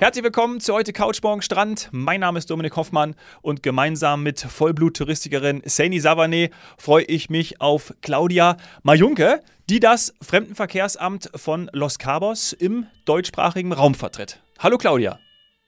Herzlich willkommen zu heute Couchmorgen Strand. Mein Name ist Dominik Hoffmann und gemeinsam mit Vollblut-Touristikerin Saini Savane freue ich mich auf Claudia Majunke, die das Fremdenverkehrsamt von Los Cabos im deutschsprachigen Raum vertritt. Hallo Claudia.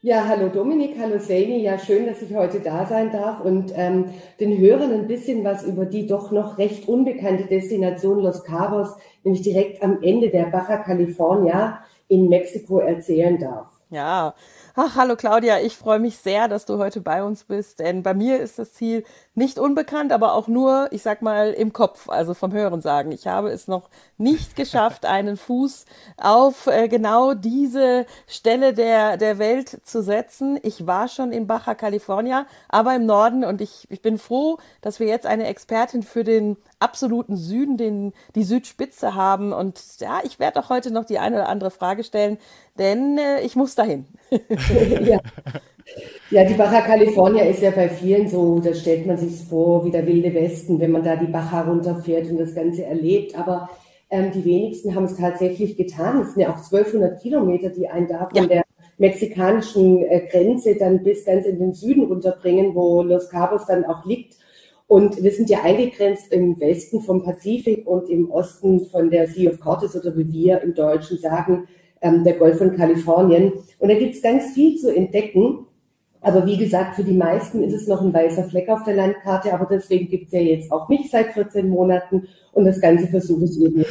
Ja, hallo Dominik, hallo Saini. Ja, schön, dass ich heute da sein darf und ähm, den Hörern ein bisschen was über die doch noch recht unbekannte Destination Los Cabos, nämlich direkt am Ende der Baja California in Mexiko erzählen darf. Ja, Ach, hallo Claudia, ich freue mich sehr, dass du heute bei uns bist, denn bei mir ist das Ziel nicht unbekannt, aber auch nur, ich sag mal, im Kopf, also vom Hören sagen. Ich habe es noch nicht geschafft, einen Fuß auf äh, genau diese Stelle der, der Welt zu setzen. Ich war schon in Baja California, aber im Norden und ich, ich bin froh, dass wir jetzt eine Expertin für den absoluten Süden, den, die Südspitze haben. Und ja, ich werde auch heute noch die eine oder andere Frage stellen, denn äh, ich muss dahin. ja. ja, die Baja California ist ja bei vielen so, da stellt man sich vor wie der wilde Westen, wenn man da die Baja runterfährt und das Ganze erlebt. Aber ähm, die wenigsten haben es tatsächlich getan. Es sind ja auch 1200 Kilometer, die einen da von ja. der mexikanischen äh, Grenze dann bis ganz in den Süden runterbringen, wo Los Cabos dann auch liegt. Und wir sind ja eingegrenzt im Westen vom Pazifik und im Osten von der Sea of Cortes oder wie wir im Deutschen sagen, ähm, der Golf von Kalifornien. Und da gibt es ganz viel zu entdecken. Aber wie gesagt, für die meisten ist es noch ein weißer Fleck auf der Landkarte, aber deswegen gibt es ja jetzt auch mich seit 14 Monaten und das Ganze versuche ich eben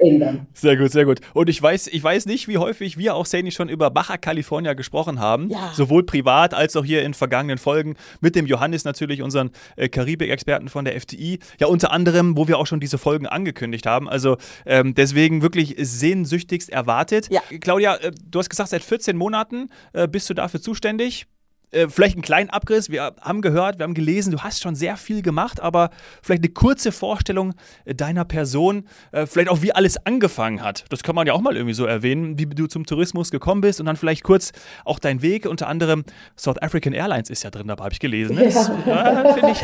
ändern. Sehr gut, sehr gut. Und ich weiß, ich weiß nicht, wie häufig wir auch Sani schon über Baja California gesprochen haben. Ja. Sowohl privat als auch hier in vergangenen Folgen mit dem Johannes natürlich, unseren äh, Karibik-Experten von der FTI. Ja, unter anderem, wo wir auch schon diese Folgen angekündigt haben. Also ähm, deswegen wirklich sehnsüchtigst erwartet. Ja. Claudia, äh, du hast gesagt, seit 14 Monaten äh, bist du dafür zuständig. Äh, vielleicht einen kleinen Abriss. Wir haben gehört, wir haben gelesen, du hast schon sehr viel gemacht, aber vielleicht eine kurze Vorstellung äh, deiner Person, äh, vielleicht auch wie alles angefangen hat. Das kann man ja auch mal irgendwie so erwähnen, wie du zum Tourismus gekommen bist und dann vielleicht kurz auch dein Weg. Unter anderem South African Airlines ist ja drin dabei, habe ich gelesen. Ne? Ja. Ja, ich,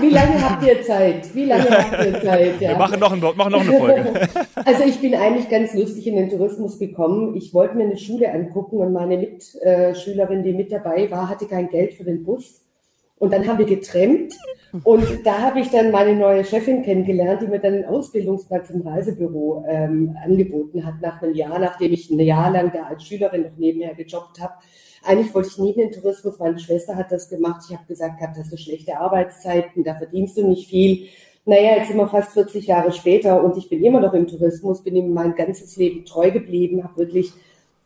wie lange habt ihr Zeit? Wie lange habt ihr Zeit? Ja. Wir machen noch, ein, machen noch eine Folge. Also ich bin eigentlich ganz lustig in den Tourismus gekommen. Ich wollte mir eine Schule angucken und meine Mitschülerin, die mit dabei war, war, hatte kein Geld für den Bus. Und dann haben wir getrennt. Und da habe ich dann meine neue Chefin kennengelernt, die mir dann einen Ausbildungsplatz im Reisebüro ähm, angeboten hat, nach einem Jahr, nachdem ich ein Jahr lang da als Schülerin noch nebenher gejobbt habe. Eigentlich wollte ich nie in den Tourismus, meine Schwester hat das gemacht. Ich habe gesagt, gehabt, das sind schlechte Arbeitszeiten, da verdienst du nicht viel. Naja, jetzt sind wir fast 40 Jahre später und ich bin immer noch im Tourismus, bin ihm mein ganzes Leben treu geblieben, habe wirklich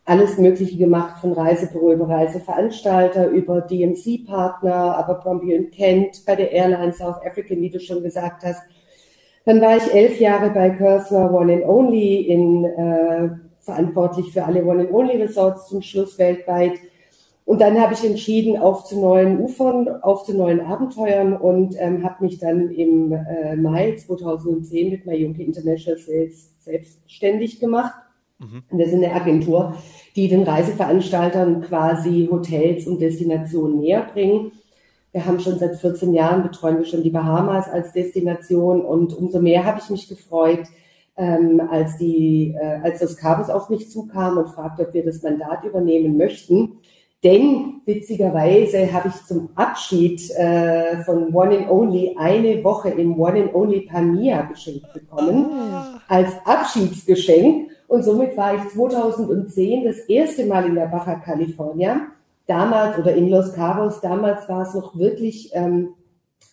alles Mögliche gemacht, von Reisebüro über Reiseveranstalter, über DMC-Partner, aber Abercrombie Kent, bei der Airline South African, wie du schon gesagt hast. Dann war ich elf Jahre bei Cursor One and Only, in, äh, verantwortlich für alle One and Only Resorts zum Schluss weltweit. Und dann habe ich entschieden, auf zu neuen Ufern, auf zu neuen Abenteuern und ähm, habe mich dann im äh, Mai 2010 mit Mayunke International Sales selbstständig gemacht Mhm. Wir sind eine Agentur, die den Reiseveranstaltern quasi Hotels und Destinationen näher bringen. Wir haben schon seit 14 Jahren betreuen wir schon die Bahamas als Destination und umso mehr habe ich mich gefreut, ähm, als die, äh, als das Cabos auf mich zukam und fragte, ob wir das Mandat übernehmen möchten. Denn witzigerweise habe ich zum Abschied äh, von One and Only eine Woche im One and Only Pamia geschenkt bekommen, ah. Als Abschiedsgeschenk. Und somit war ich 2010 das erste Mal in der Baja California. Damals oder in Los Cabos, damals war es noch wirklich ähm,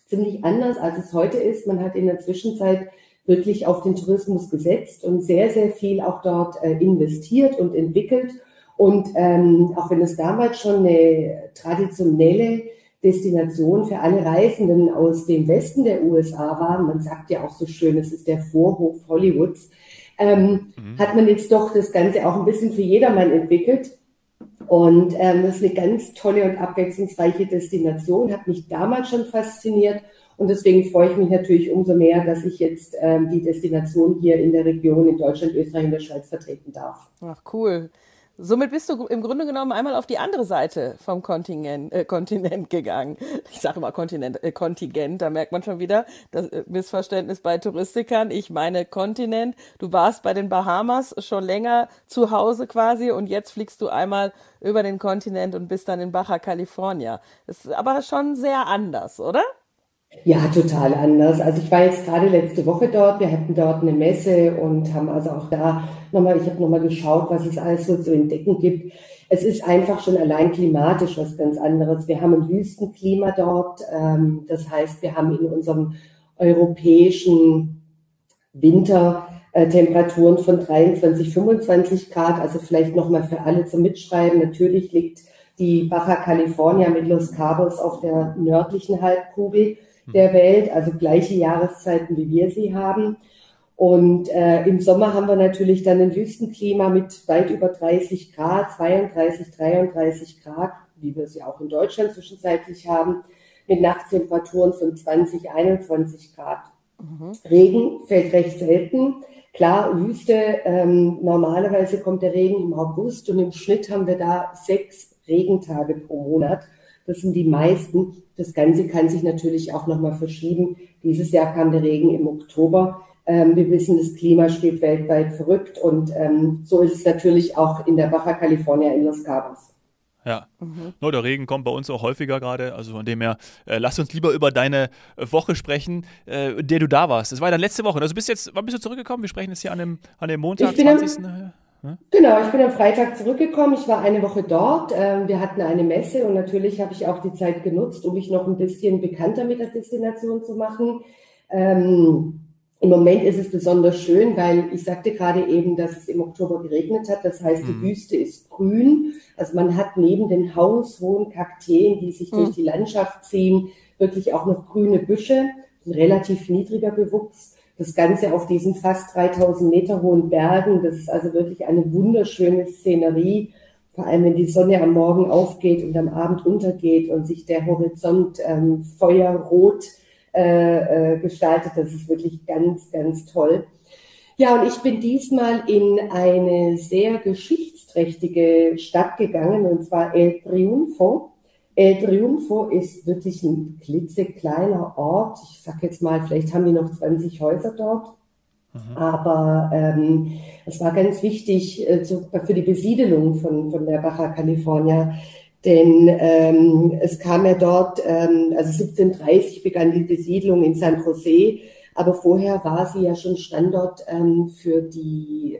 ziemlich anders, als es heute ist. Man hat in der Zwischenzeit wirklich auf den Tourismus gesetzt und sehr, sehr viel auch dort äh, investiert und entwickelt. Und ähm, auch wenn es damals schon eine traditionelle Destination für alle Reisenden aus dem Westen der USA war, man sagt ja auch so schön, es ist der Vorhof Hollywoods, ähm, mhm. hat man jetzt doch das Ganze auch ein bisschen für jedermann entwickelt. Und ähm, das ist eine ganz tolle und abwechslungsreiche Destination, hat mich damals schon fasziniert. Und deswegen freue ich mich natürlich umso mehr, dass ich jetzt ähm, die Destination hier in der Region in Deutschland, Österreich und der Schweiz vertreten darf. Ach, cool. Somit bist du im Grunde genommen einmal auf die andere Seite vom Kontinent, äh, Kontinent gegangen. Ich sage immer Kontinent, äh, Kontingent, da merkt man schon wieder das äh, Missverständnis bei Touristikern. Ich meine Kontinent. Du warst bei den Bahamas schon länger zu Hause quasi und jetzt fliegst du einmal über den Kontinent und bist dann in Baja California. Das ist aber schon sehr anders, oder? Ja, total anders. Also ich war jetzt gerade letzte Woche dort. Wir hatten dort eine Messe und haben also auch da nochmal, ich habe nochmal geschaut, was es alles so zu entdecken gibt. Es ist einfach schon allein klimatisch was ganz anderes. Wir haben ein Wüstenklima dort. Ähm, das heißt, wir haben in unserem europäischen Winter äh, Temperaturen von 23, 25 Grad. Also vielleicht nochmal für alle zum Mitschreiben. Natürlich liegt die Baja California mit Los Cabos auf der nördlichen Halbkugel der Welt, also gleiche Jahreszeiten, wie wir sie haben. Und äh, im Sommer haben wir natürlich dann ein Wüstenklima mit weit über 30 Grad, 32, 33 Grad, wie wir sie auch in Deutschland zwischenzeitlich haben, mit Nachttemperaturen von 20, 21 Grad. Mhm. Regen fällt recht selten. Klar, Wüste, ähm, normalerweise kommt der Regen im August und im Schnitt haben wir da sechs Regentage pro Monat. Das sind die meisten. Das Ganze kann sich natürlich auch nochmal verschieben. Dieses Jahr kam der Regen im Oktober. Ähm, wir wissen, das Klima steht weltweit verrückt und ähm, so ist es natürlich auch in der Baja California in Los Cabos. Ja, mhm. no, der Regen kommt bei uns auch häufiger gerade. Also von dem her, äh, lass uns lieber über deine Woche sprechen, äh, der du da warst. Das war ja letzte Woche. Also bist jetzt, wann bist du zurückgekommen? Wir sprechen jetzt hier an dem, an dem Montag, 20. Genau, ich bin am Freitag zurückgekommen. Ich war eine Woche dort. Ähm, wir hatten eine Messe und natürlich habe ich auch die Zeit genutzt, um mich noch ein bisschen bekannter mit der Destination zu machen. Ähm, Im Moment ist es besonders schön, weil ich sagte gerade eben, dass es im Oktober geregnet hat. Das heißt, die mhm. Wüste ist grün. Also man hat neben den haushohen Kakteen, die sich mhm. durch die Landschaft ziehen, wirklich auch noch grüne Büsche, ein relativ niedriger Bewuchs. Das Ganze auf diesen fast 3000 Meter hohen Bergen, das ist also wirklich eine wunderschöne Szenerie, vor allem wenn die Sonne am Morgen aufgeht und am Abend untergeht und sich der Horizont ähm, feuerrot äh, äh, gestaltet. Das ist wirklich ganz, ganz toll. Ja, und ich bin diesmal in eine sehr geschichtsträchtige Stadt gegangen, und zwar El Triunfo. El Triunfo ist wirklich ein klitzekleiner Ort. Ich sag jetzt mal, vielleicht haben die noch 20 Häuser dort. Mhm. Aber ähm, es war ganz wichtig äh, zu, für die Besiedelung von, von der Baja California, denn ähm, es kam ja dort, ähm, also 1730 begann die Besiedlung in San Jose, aber vorher war sie ja schon Standort ähm, für die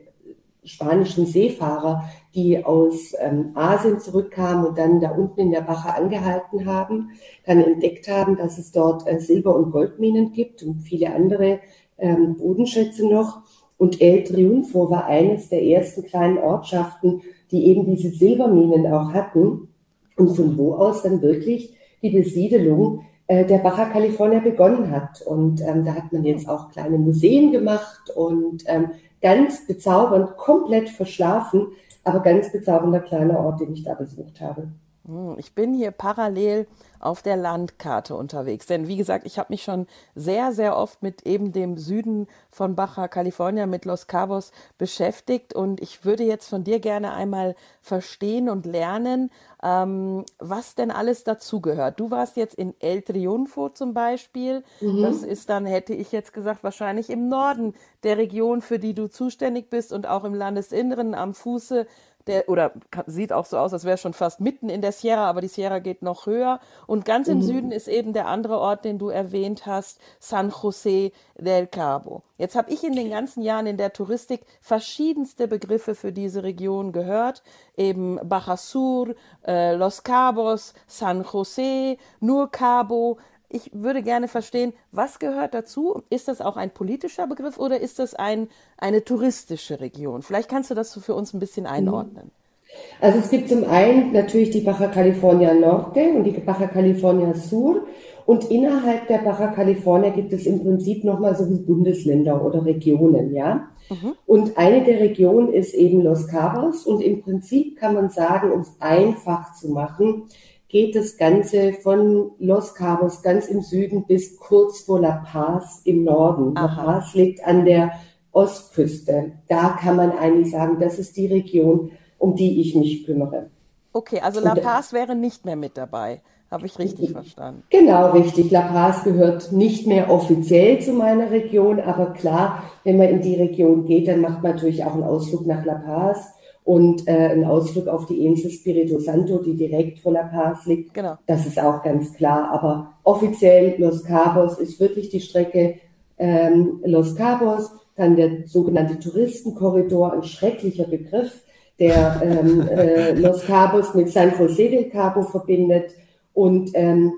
spanischen Seefahrer, die aus ähm, Asien zurückkamen und dann da unten in der Bache angehalten haben, dann entdeckt haben, dass es dort äh, Silber- und Goldminen gibt und viele andere ähm, Bodenschätze noch. Und El Triunfo war eines der ersten kleinen Ortschaften, die eben diese Silberminen auch hatten und von wo aus dann wirklich die Besiedelung äh, der Baja California begonnen hat. Und ähm, da hat man jetzt auch kleine Museen gemacht und ähm, ganz bezaubernd, komplett verschlafen, aber ganz bezaubernder kleiner Ort, den ich da besucht habe. Hm, ich bin hier parallel auf der Landkarte unterwegs. Denn wie gesagt, ich habe mich schon sehr, sehr oft mit eben dem Süden von Baja California, mit Los Cabos beschäftigt. Und ich würde jetzt von dir gerne einmal verstehen und lernen, ähm, was denn alles dazugehört. Du warst jetzt in El Triunfo zum Beispiel. Mhm. Das ist dann, hätte ich jetzt gesagt, wahrscheinlich im Norden der Region, für die du zuständig bist und auch im Landesinneren am Fuße der, oder sieht auch so aus, als wäre es schon fast mitten in der Sierra, aber die Sierra geht noch höher. Und ganz im mhm. Süden ist eben der andere Ort, den du erwähnt hast, San José del Cabo. Jetzt habe ich in den ganzen Jahren in der Touristik verschiedenste Begriffe für diese Region gehört. Eben Baja Sur, äh, Los Cabos, San José, nur Cabo. Ich würde gerne verstehen, was gehört dazu? Ist das auch ein politischer Begriff oder ist das ein, eine touristische Region? Vielleicht kannst du das so für uns ein bisschen einordnen. Also es gibt zum einen natürlich die Baja California Norte und die Baja California Sur. Und innerhalb der Baja California gibt es im Prinzip nochmal so wie Bundesländer oder Regionen, ja. Mhm. Und eine der Regionen ist eben Los Cabos. Und im Prinzip kann man sagen, um es einfach zu machen, geht das Ganze von Los Cabos ganz im Süden bis kurz vor La Paz im Norden. Aha. La Paz liegt an der Ostküste. Da kann man eigentlich sagen, das ist die Region, um die ich mich kümmere. Okay, also La Paz wäre nicht mehr mit dabei. Habe ich richtig verstanden? Genau, richtig. La Paz gehört nicht mehr offiziell zu meiner Region, aber klar, wenn man in die Region geht, dann macht man natürlich auch einen Ausflug nach La Paz und äh, einen Ausflug auf die Insel Spirito Santo, die direkt vor La Paz liegt. Genau. Das ist auch ganz klar. Aber offiziell Los Cabos ist wirklich die Strecke ähm, Los Cabos, dann der sogenannte Touristenkorridor, ein schrecklicher Begriff, der ähm, äh, Los Cabos mit San José del Cabo verbindet und ähm,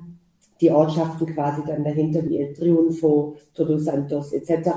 die Ortschaften quasi dann dahinter wie El Triunfo, Todos Santos etc.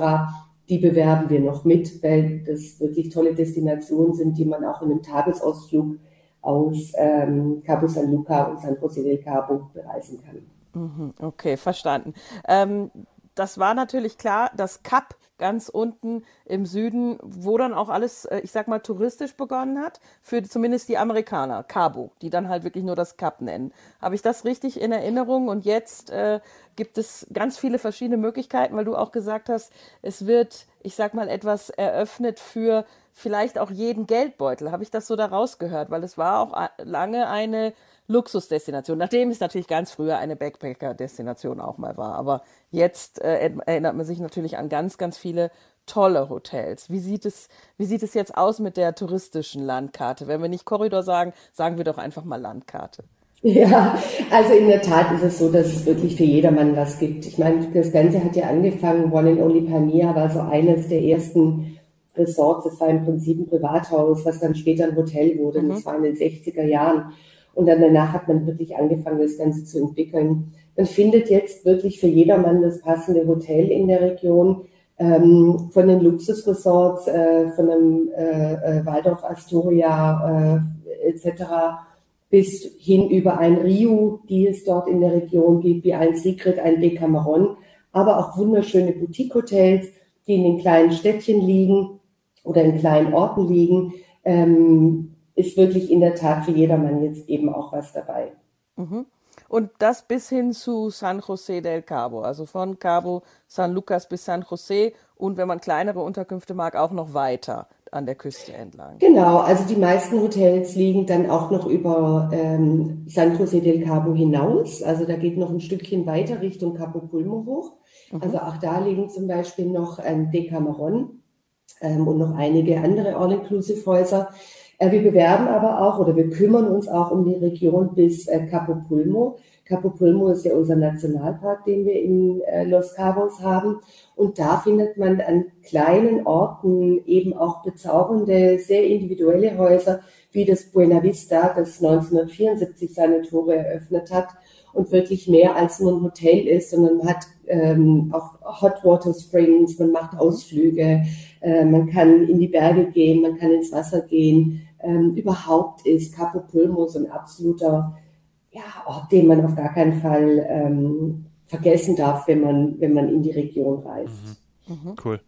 Die bewerben wir noch mit, weil das wirklich tolle Destinationen sind, die man auch in einem Tagesausflug aus ähm, Cabo San Luca und San José del Cabo bereisen kann. Mhm, okay, verstanden. Ähm, das war natürlich klar, das Kap ganz unten im Süden, wo dann auch alles, äh, ich sag mal, touristisch begonnen hat, für zumindest die Amerikaner, Cabo, die dann halt wirklich nur das Kap nennen. Habe ich das richtig in Erinnerung? Und jetzt äh, gibt es ganz viele verschiedene Möglichkeiten, weil du auch gesagt hast, es wird, ich sag mal, etwas eröffnet für vielleicht auch jeden Geldbeutel. Habe ich das so da rausgehört? Weil es war auch äh, lange eine Luxusdestination, nachdem es natürlich ganz früher eine Backpacker-Destination auch mal war. Aber jetzt äh, erinnert man sich natürlich an ganz, ganz viele tolle Hotels. Wie sieht, es, wie sieht es jetzt aus mit der touristischen Landkarte? Wenn wir nicht Korridor sagen, sagen wir doch einfach mal Landkarte. Ja, also in der Tat ist es so, dass es wirklich für jedermann was gibt. Ich meine, das Ganze hat ja angefangen, One and Only Pania war so eines der ersten Resorts. Es war im Prinzip ein Privathaus, was dann später ein Hotel wurde. Mhm. Das war in den 60er Jahren. Und dann danach hat man wirklich angefangen, das Ganze zu entwickeln. Man findet jetzt wirklich für jedermann das passende Hotel in der Region, ähm, von den Luxusresorts, äh, von einem äh, äh, Waldorf Astoria äh, etc. bis hin über ein Rio, die es dort in der Region gibt, wie ein Secret, ein Decameron, aber auch wunderschöne Boutique-Hotels, die in den kleinen Städtchen liegen oder in kleinen Orten liegen. Ähm, ist wirklich in der Tat für jedermann jetzt eben auch was dabei. Mhm. Und das bis hin zu San José del Cabo, also von Cabo San Lucas bis San José und wenn man kleinere Unterkünfte mag, auch noch weiter an der Küste entlang. Genau, also die meisten Hotels liegen dann auch noch über ähm, San José del Cabo hinaus. Also da geht noch ein Stückchen weiter Richtung Capo Pulmo hoch. Mhm. Also auch da liegen zum Beispiel noch ähm, Decameron ähm, und noch einige andere All-Inclusive-Häuser. Äh, wir bewerben aber auch oder wir kümmern uns auch um die Region bis äh, Capo Pulmo. Capo Pulmo ist ja unser Nationalpark, den wir in äh, Los Cabos haben. Und da findet man an kleinen Orten eben auch bezaubernde, sehr individuelle Häuser, wie das Buena Vista, das 1974 seine Tore eröffnet hat und wirklich mehr als nur ein Hotel ist, sondern man hat ähm, auch Hot Water Springs, man macht Ausflüge, äh, man kann in die Berge gehen, man kann ins Wasser gehen ähm, überhaupt ist Capo Pulmo so ein absoluter ja, Ort, den man auf gar keinen Fall ähm, vergessen darf, wenn man, wenn man in die Region reist. Mhm. Mhm. Cool.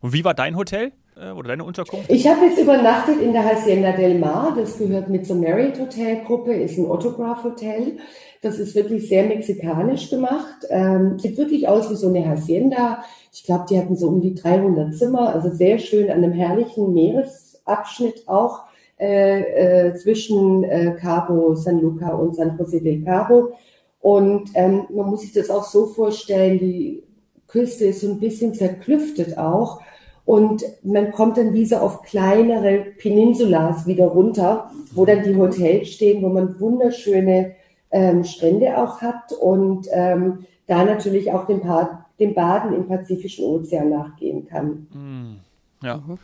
Und wie war dein Hotel äh, oder deine Unterkunft? Ich habe jetzt übernachtet in der Hacienda del Mar. Das gehört mit zur Marriott Hotel Gruppe, ist ein Autograph Hotel. Das ist wirklich sehr mexikanisch gemacht. Ähm, sieht wirklich aus wie so eine Hacienda. Ich glaube, die hatten so um die 300 Zimmer, also sehr schön an einem herrlichen Meeresabschnitt auch äh, äh, zwischen äh, Cabo San Luca und San José del Cabo. Und ähm, man muss sich das auch so vorstellen, die Küste ist so ein bisschen zerklüftet auch. Und man kommt dann wie so auf kleinere Peninsulas wieder runter, wo dann die Hotels stehen, wo man wunderschöne ähm, Strände auch hat und ähm, da natürlich auch dem, dem Baden im Pazifischen Ozean nachgehen kann. Mm, ja. Mhm.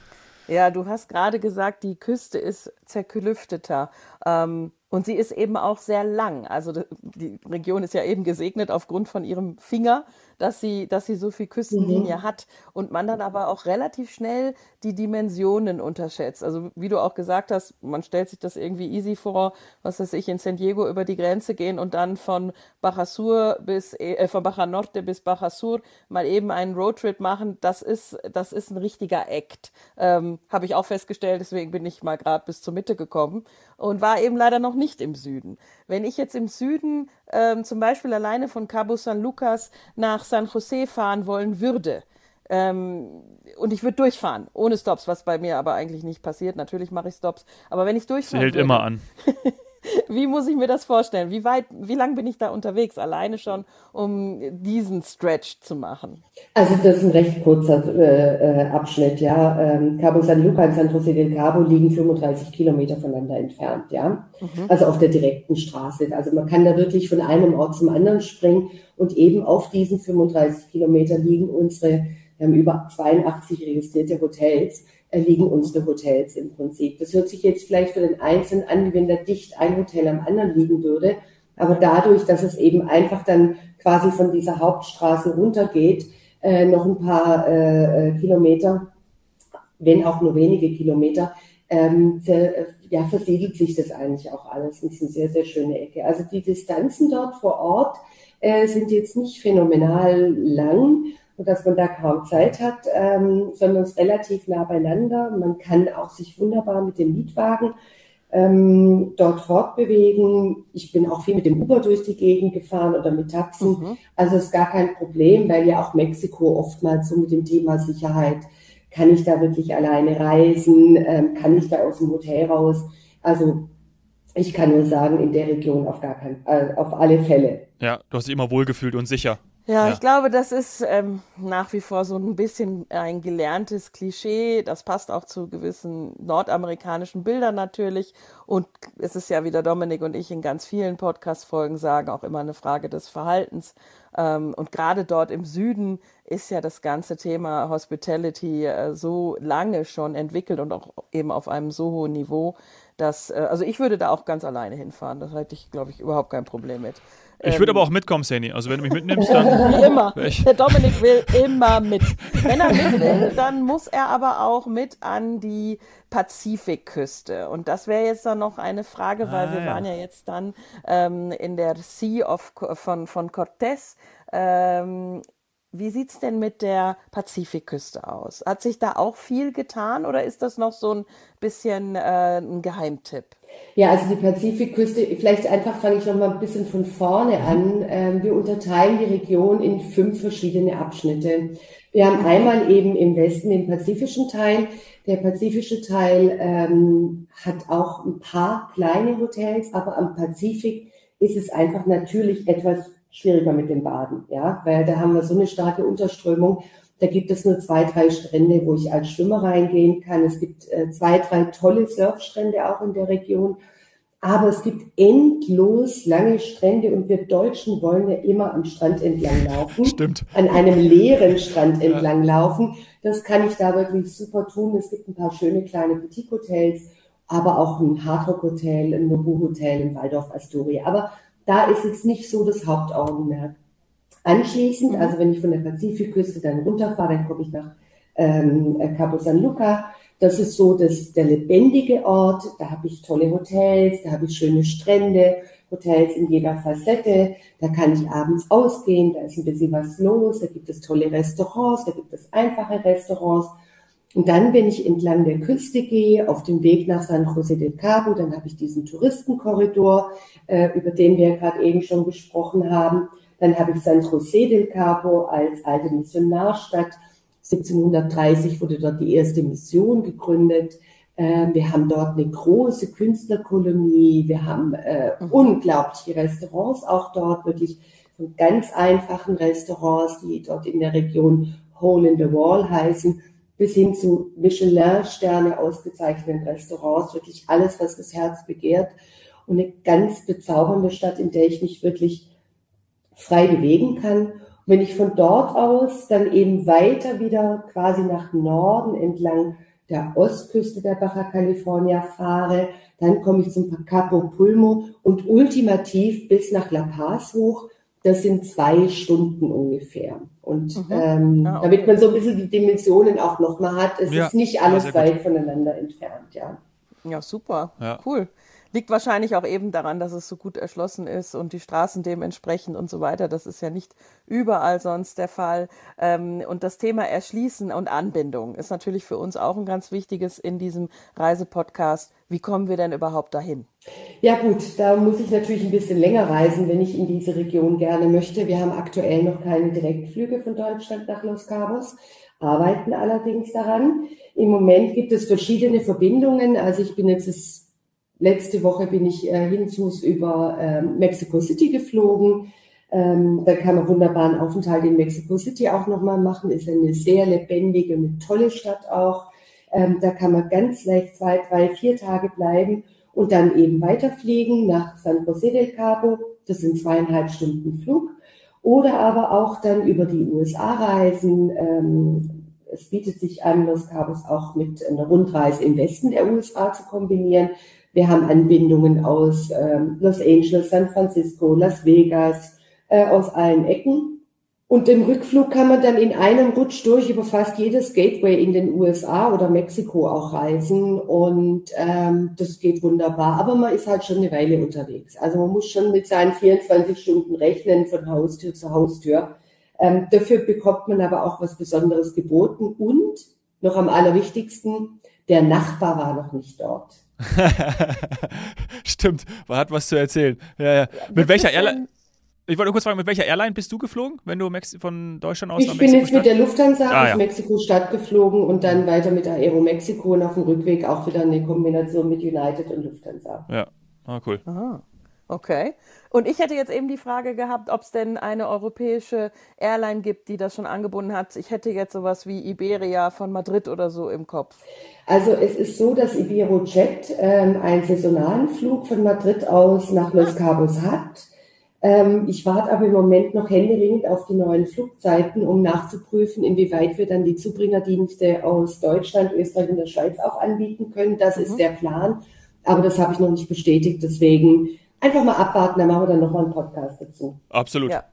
Ja, du hast gerade gesagt, die Küste ist zerklüfteter. Ähm, und sie ist eben auch sehr lang. Also die Region ist ja eben gesegnet aufgrund von ihrem Finger dass sie, dass sie so viel Küstenlinie mhm. hat und man dann aber auch relativ schnell die Dimensionen unterschätzt. Also wie du auch gesagt hast, man stellt sich das irgendwie easy vor, was weiß ich, in San Diego über die Grenze gehen und dann von Baja Sur bis, äh, von Baja Norte bis Baja Sur mal eben einen Roadtrip machen. Das ist, das ist ein richtiger Act. Ähm, Habe ich auch festgestellt, deswegen bin ich mal gerade bis zur Mitte gekommen und war eben leider noch nicht im Süden. Wenn ich jetzt im Süden ähm, zum Beispiel alleine von Cabo San Lucas nach San Jose fahren wollen würde, Ähm, und ich würde durchfahren, ohne Stops, was bei mir aber eigentlich nicht passiert. Natürlich mache ich Stops, aber wenn ich durchfahre. Sie hält würde, immer an. Wie muss ich mir das vorstellen? Wie weit, wie lang bin ich da unterwegs, alleine schon, um diesen Stretch zu machen? Also das ist ein recht kurzer äh, äh Abschnitt, ja. Ähm, Cabo San Luca und San José del Cabo liegen 35 Kilometer voneinander entfernt, ja. Mhm. Also auf der direkten Straße. Also man kann da wirklich von einem Ort zum anderen springen und eben auf diesen 35 Kilometer liegen unsere, wir haben über 82 registrierte Hotels liegen unsere Hotels im Prinzip. Das hört sich jetzt vielleicht für den Einzelnen an, wie wenn da dicht ein Hotel am anderen liegen würde. Aber dadurch, dass es eben einfach dann quasi von dieser Hauptstraße runtergeht, äh, noch ein paar äh, äh Kilometer, wenn auch nur wenige Kilometer, ähm, sehr, ja, versiedelt sich das eigentlich auch alles. Das ist eine sehr, sehr schöne Ecke. Also die Distanzen dort vor Ort äh, sind jetzt nicht phänomenal lang, dass man da kaum Zeit hat, ähm, sondern es relativ nah beieinander. Man kann auch sich wunderbar mit dem Mietwagen ähm, dort fortbewegen. Ich bin auch viel mit dem Uber durch die Gegend gefahren oder mit Taxen. Mhm. Also ist gar kein Problem, weil ja auch Mexiko oftmals so mit dem Thema Sicherheit, kann ich da wirklich alleine reisen, ähm, kann ich da aus dem Hotel raus. Also ich kann nur sagen, in der Region auf gar keinen, äh, auf alle Fälle. Ja, du hast dich immer wohlgefühlt und sicher. Ja, ja, ich glaube, das ist ähm, nach wie vor so ein bisschen ein gelerntes Klischee. Das passt auch zu gewissen nordamerikanischen Bildern natürlich. Und es ist ja, wie der Dominik und ich in ganz vielen Podcast-Folgen sagen, auch immer eine Frage des Verhaltens. Ähm, und gerade dort im Süden ist ja das ganze Thema Hospitality äh, so lange schon entwickelt und auch eben auf einem so hohen Niveau, dass, äh, also ich würde da auch ganz alleine hinfahren. Das hätte ich, glaube ich, überhaupt kein Problem mit. Ich würde ähm, aber auch mitkommen, Sani. Also wenn du mich mitnimmst, dann. Wie immer. Der Dominik will immer mit. Wenn er mit will, dann muss er aber auch mit an die Pazifikküste. Und das wäre jetzt dann noch eine Frage, weil ah, wir ja. waren ja jetzt dann ähm, in der Sea of, von, von Cortés. Ähm, wie sieht es denn mit der Pazifikküste aus? Hat sich da auch viel getan oder ist das noch so ein bisschen äh, ein Geheimtipp? Ja, also die Pazifikküste, vielleicht einfach fange ich noch mal ein bisschen von vorne an. Ähm, wir unterteilen die Region in fünf verschiedene Abschnitte. Wir haben einmal eben im Westen den pazifischen Teil. Der pazifische Teil ähm, hat auch ein paar kleine Hotels, aber am Pazifik ist es einfach natürlich etwas schwieriger mit dem Baden, ja, weil da haben wir so eine starke Unterströmung. Da gibt es nur zwei, drei Strände, wo ich als Schwimmer reingehen kann. Es gibt äh, zwei, drei tolle Surfstrände auch in der Region. Aber es gibt endlos lange Strände und wir Deutschen wollen ja immer am Strand entlang laufen. Stimmt. An einem leeren Strand entlang laufen. Das kann ich da wirklich super tun. Es gibt ein paar schöne kleine Boutique-Hotels, aber auch ein Hardrock-Hotel, ein Nobu-Hotel in Waldorf Astoria. Aber da ist jetzt nicht so das Hauptaugenmerk. Anschließend, mhm. also wenn ich von der Pazifikküste dann runterfahre, dann komme ich nach ähm, Cabo San Luca. Das ist so das, der lebendige Ort. Da habe ich tolle Hotels, da habe ich schöne Strände, Hotels in jeder Facette. Da kann ich abends ausgehen, da ist ein bisschen was los, da gibt es tolle Restaurants, da gibt es einfache Restaurants. Und dann, wenn ich entlang der Küste gehe, auf dem Weg nach San José del Cabo, dann habe ich diesen Touristenkorridor, äh, über den wir gerade eben schon gesprochen haben. Dann habe ich San José del Cabo als alte Missionarstadt. 1730 wurde dort die erste Mission gegründet. Äh, wir haben dort eine große Künstlerkolonie. Wir haben äh, mhm. unglaubliche Restaurants auch dort, wirklich von ganz einfachen Restaurants, die dort in der Region Hole in the Wall heißen, bis hin zu Michelin-Sterne ausgezeichneten Restaurants. Wirklich alles, was das Herz begehrt. Und eine ganz bezaubernde Stadt, in der ich mich wirklich frei bewegen kann. Und wenn ich von dort aus dann eben weiter wieder quasi nach Norden entlang der Ostküste der Baja California fahre, dann komme ich zum Capo Pulmo und ultimativ bis nach La Paz hoch. Das sind zwei Stunden ungefähr. Und mhm. ähm, ah, okay. damit man so ein bisschen die Dimensionen auch nochmal hat, es ja, ist nicht alles weit voneinander entfernt, ja. Ja, super. Ja. Cool. Liegt wahrscheinlich auch eben daran, dass es so gut erschlossen ist und die Straßen dementsprechend und so weiter. Das ist ja nicht überall sonst der Fall. Ähm, und das Thema Erschließen und Anbindung ist natürlich für uns auch ein ganz wichtiges in diesem Reisepodcast. Wie kommen wir denn überhaupt dahin? Ja gut, da muss ich natürlich ein bisschen länger reisen, wenn ich in diese Region gerne möchte. Wir haben aktuell noch keine Direktflüge von Deutschland nach Los Cabos. arbeiten allerdings daran. Im Moment gibt es verschiedene Verbindungen. Also ich bin jetzt das, letzte Woche bin ich äh, hinzus über äh, Mexico City geflogen. Ähm, da kann man wunderbaren Aufenthalt in Mexico City auch nochmal machen. Ist eine sehr lebendige, eine tolle Stadt auch. Ähm, da kann man ganz leicht zwei, drei, vier Tage bleiben und dann eben weiterfliegen nach San José del Cabo. Das sind zweieinhalb Stunden Flug. Oder aber auch dann über die USA reisen. Ähm, es bietet sich an, Los Cabos auch mit einer Rundreise im Westen der USA zu kombinieren. Wir haben Anbindungen aus ähm, Los Angeles, San Francisco, Las Vegas, äh, aus allen Ecken. Und im Rückflug kann man dann in einem Rutsch durch über fast jedes Gateway in den USA oder Mexiko auch reisen. Und ähm, das geht wunderbar. Aber man ist halt schon eine Weile unterwegs. Also man muss schon mit seinen 24 Stunden rechnen von Haustür zu Haustür. Ähm, dafür bekommt man aber auch was Besonderes geboten. Und noch am allerwichtigsten, der Nachbar war noch nicht dort. Stimmt, man hat was zu erzählen. Ja, ja. Mit welcher Airline? Ich wollte kurz fragen, mit welcher Airline bist du geflogen, wenn du von Deutschland aus ich nach Mexiko Ich bin jetzt mit der Lufthansa ah, aus ja. Mexiko-Stadt geflogen und dann weiter mit Aero Mexiko und auf dem Rückweg auch wieder eine Kombination mit United und Lufthansa. Ja, ah, cool. Aha. Okay. Und ich hätte jetzt eben die Frage gehabt, ob es denn eine europäische Airline gibt, die das schon angebunden hat. Ich hätte jetzt sowas wie Iberia von Madrid oder so im Kopf. Also es ist so, dass Iberojet ähm, einen saisonalen Flug von Madrid aus nach Los Cabos hat. Ähm, ich warte aber im Moment noch händeringend auf die neuen Flugzeiten, um nachzuprüfen, inwieweit wir dann die Zubringerdienste aus Deutschland, Österreich und der Schweiz auch anbieten können. Das mhm. ist der Plan. Aber das habe ich noch nicht bestätigt. Deswegen einfach mal abwarten, dann machen wir dann nochmal einen Podcast dazu. Absolut. Ja.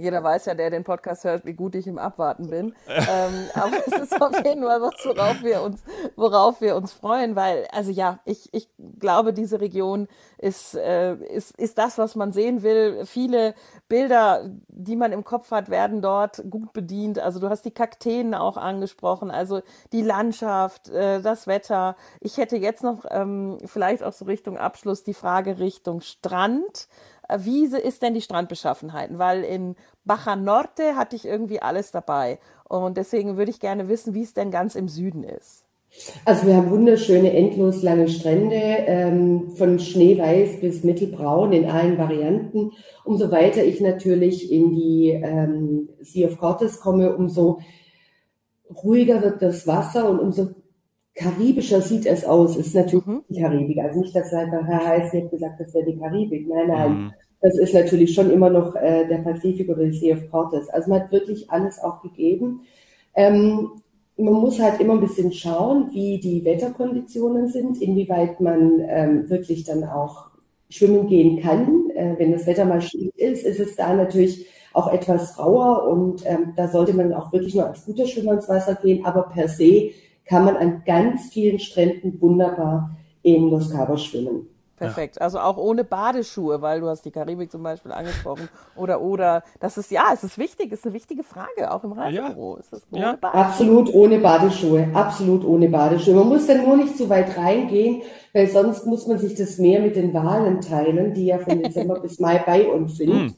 Jeder weiß ja, der den Podcast hört, wie gut ich im Abwarten bin. ähm, aber es ist auf jeden Fall was, worauf wir uns, worauf wir uns freuen, weil, also ja, ich, ich glaube, diese Region ist, äh, ist, ist das, was man sehen will. Viele Bilder, die man im Kopf hat, werden dort gut bedient. Also du hast die Kakteen auch angesprochen, also die Landschaft, äh, das Wetter. Ich hätte jetzt noch ähm, vielleicht auch so Richtung Abschluss die Frage Richtung Strand. Wie ist denn die Strandbeschaffenheit? Weil in Baja Norte hatte ich irgendwie alles dabei. Und deswegen würde ich gerne wissen, wie es denn ganz im Süden ist. Also wir haben wunderschöne, endlos lange Strände, ähm, von schneeweiß bis mittelbraun in allen Varianten. Umso weiter ich natürlich in die ähm, Sea of Cortes komme, umso ruhiger wird das Wasser und umso karibischer sieht es aus. Es ist natürlich mhm. die Karibik. Also nicht, dass Herr Heiß jetzt gesagt, das wäre die Karibik. Nein, nein. Mhm. Das ist natürlich schon immer noch äh, der Pazifik oder die Sea of Cortes. Also man hat wirklich alles auch gegeben. Ähm, man muss halt immer ein bisschen schauen, wie die Wetterkonditionen sind, inwieweit man ähm, wirklich dann auch schwimmen gehen kann. Äh, wenn das Wetter mal schlecht ist, ist es da natürlich auch etwas rauer und ähm, da sollte man auch wirklich nur als guter Schwimmer ins Wasser gehen. Aber per se kann man an ganz vielen Stränden wunderbar in Los Cabos schwimmen. Perfekt. Ja. Also auch ohne Badeschuhe, weil du hast die Karibik zum Beispiel angesprochen. Oder, oder, das ist, ja, es ist wichtig, ist eine wichtige Frage, auch im Reisebüro. Ja. Ist das ohne ja. Absolut ohne Badeschuhe, absolut ohne Badeschuhe. Man muss dann nur nicht zu weit reingehen, weil sonst muss man sich das Meer mit den Walen teilen, die ja von Dezember bis Mai bei uns sind. Hm.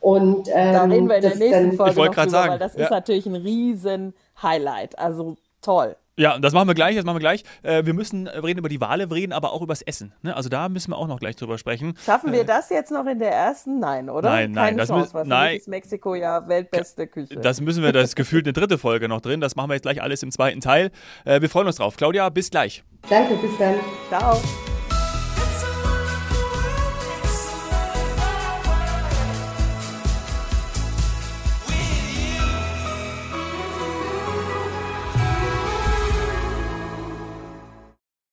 Und, ähm, da reden wir in der nächsten dann, Folge ich noch drüber, sagen. weil das ist natürlich ein riesen Highlight. Also toll. Ja, das machen wir gleich, das machen wir gleich. Äh, wir müssen reden über die Wale, wir reden aber auch über das Essen. Ne? Also da müssen wir auch noch gleich drüber sprechen. Schaffen wir äh, das jetzt noch in der ersten? Nein, oder? Nein, nein. Keine das Chance, weil nein. ist Mexiko ja weltbeste Küche. Das müssen wir, das gefühlt eine dritte Folge noch drin. Das machen wir jetzt gleich alles im zweiten Teil. Äh, wir freuen uns drauf. Claudia, bis gleich. Danke, bis dann. Ciao.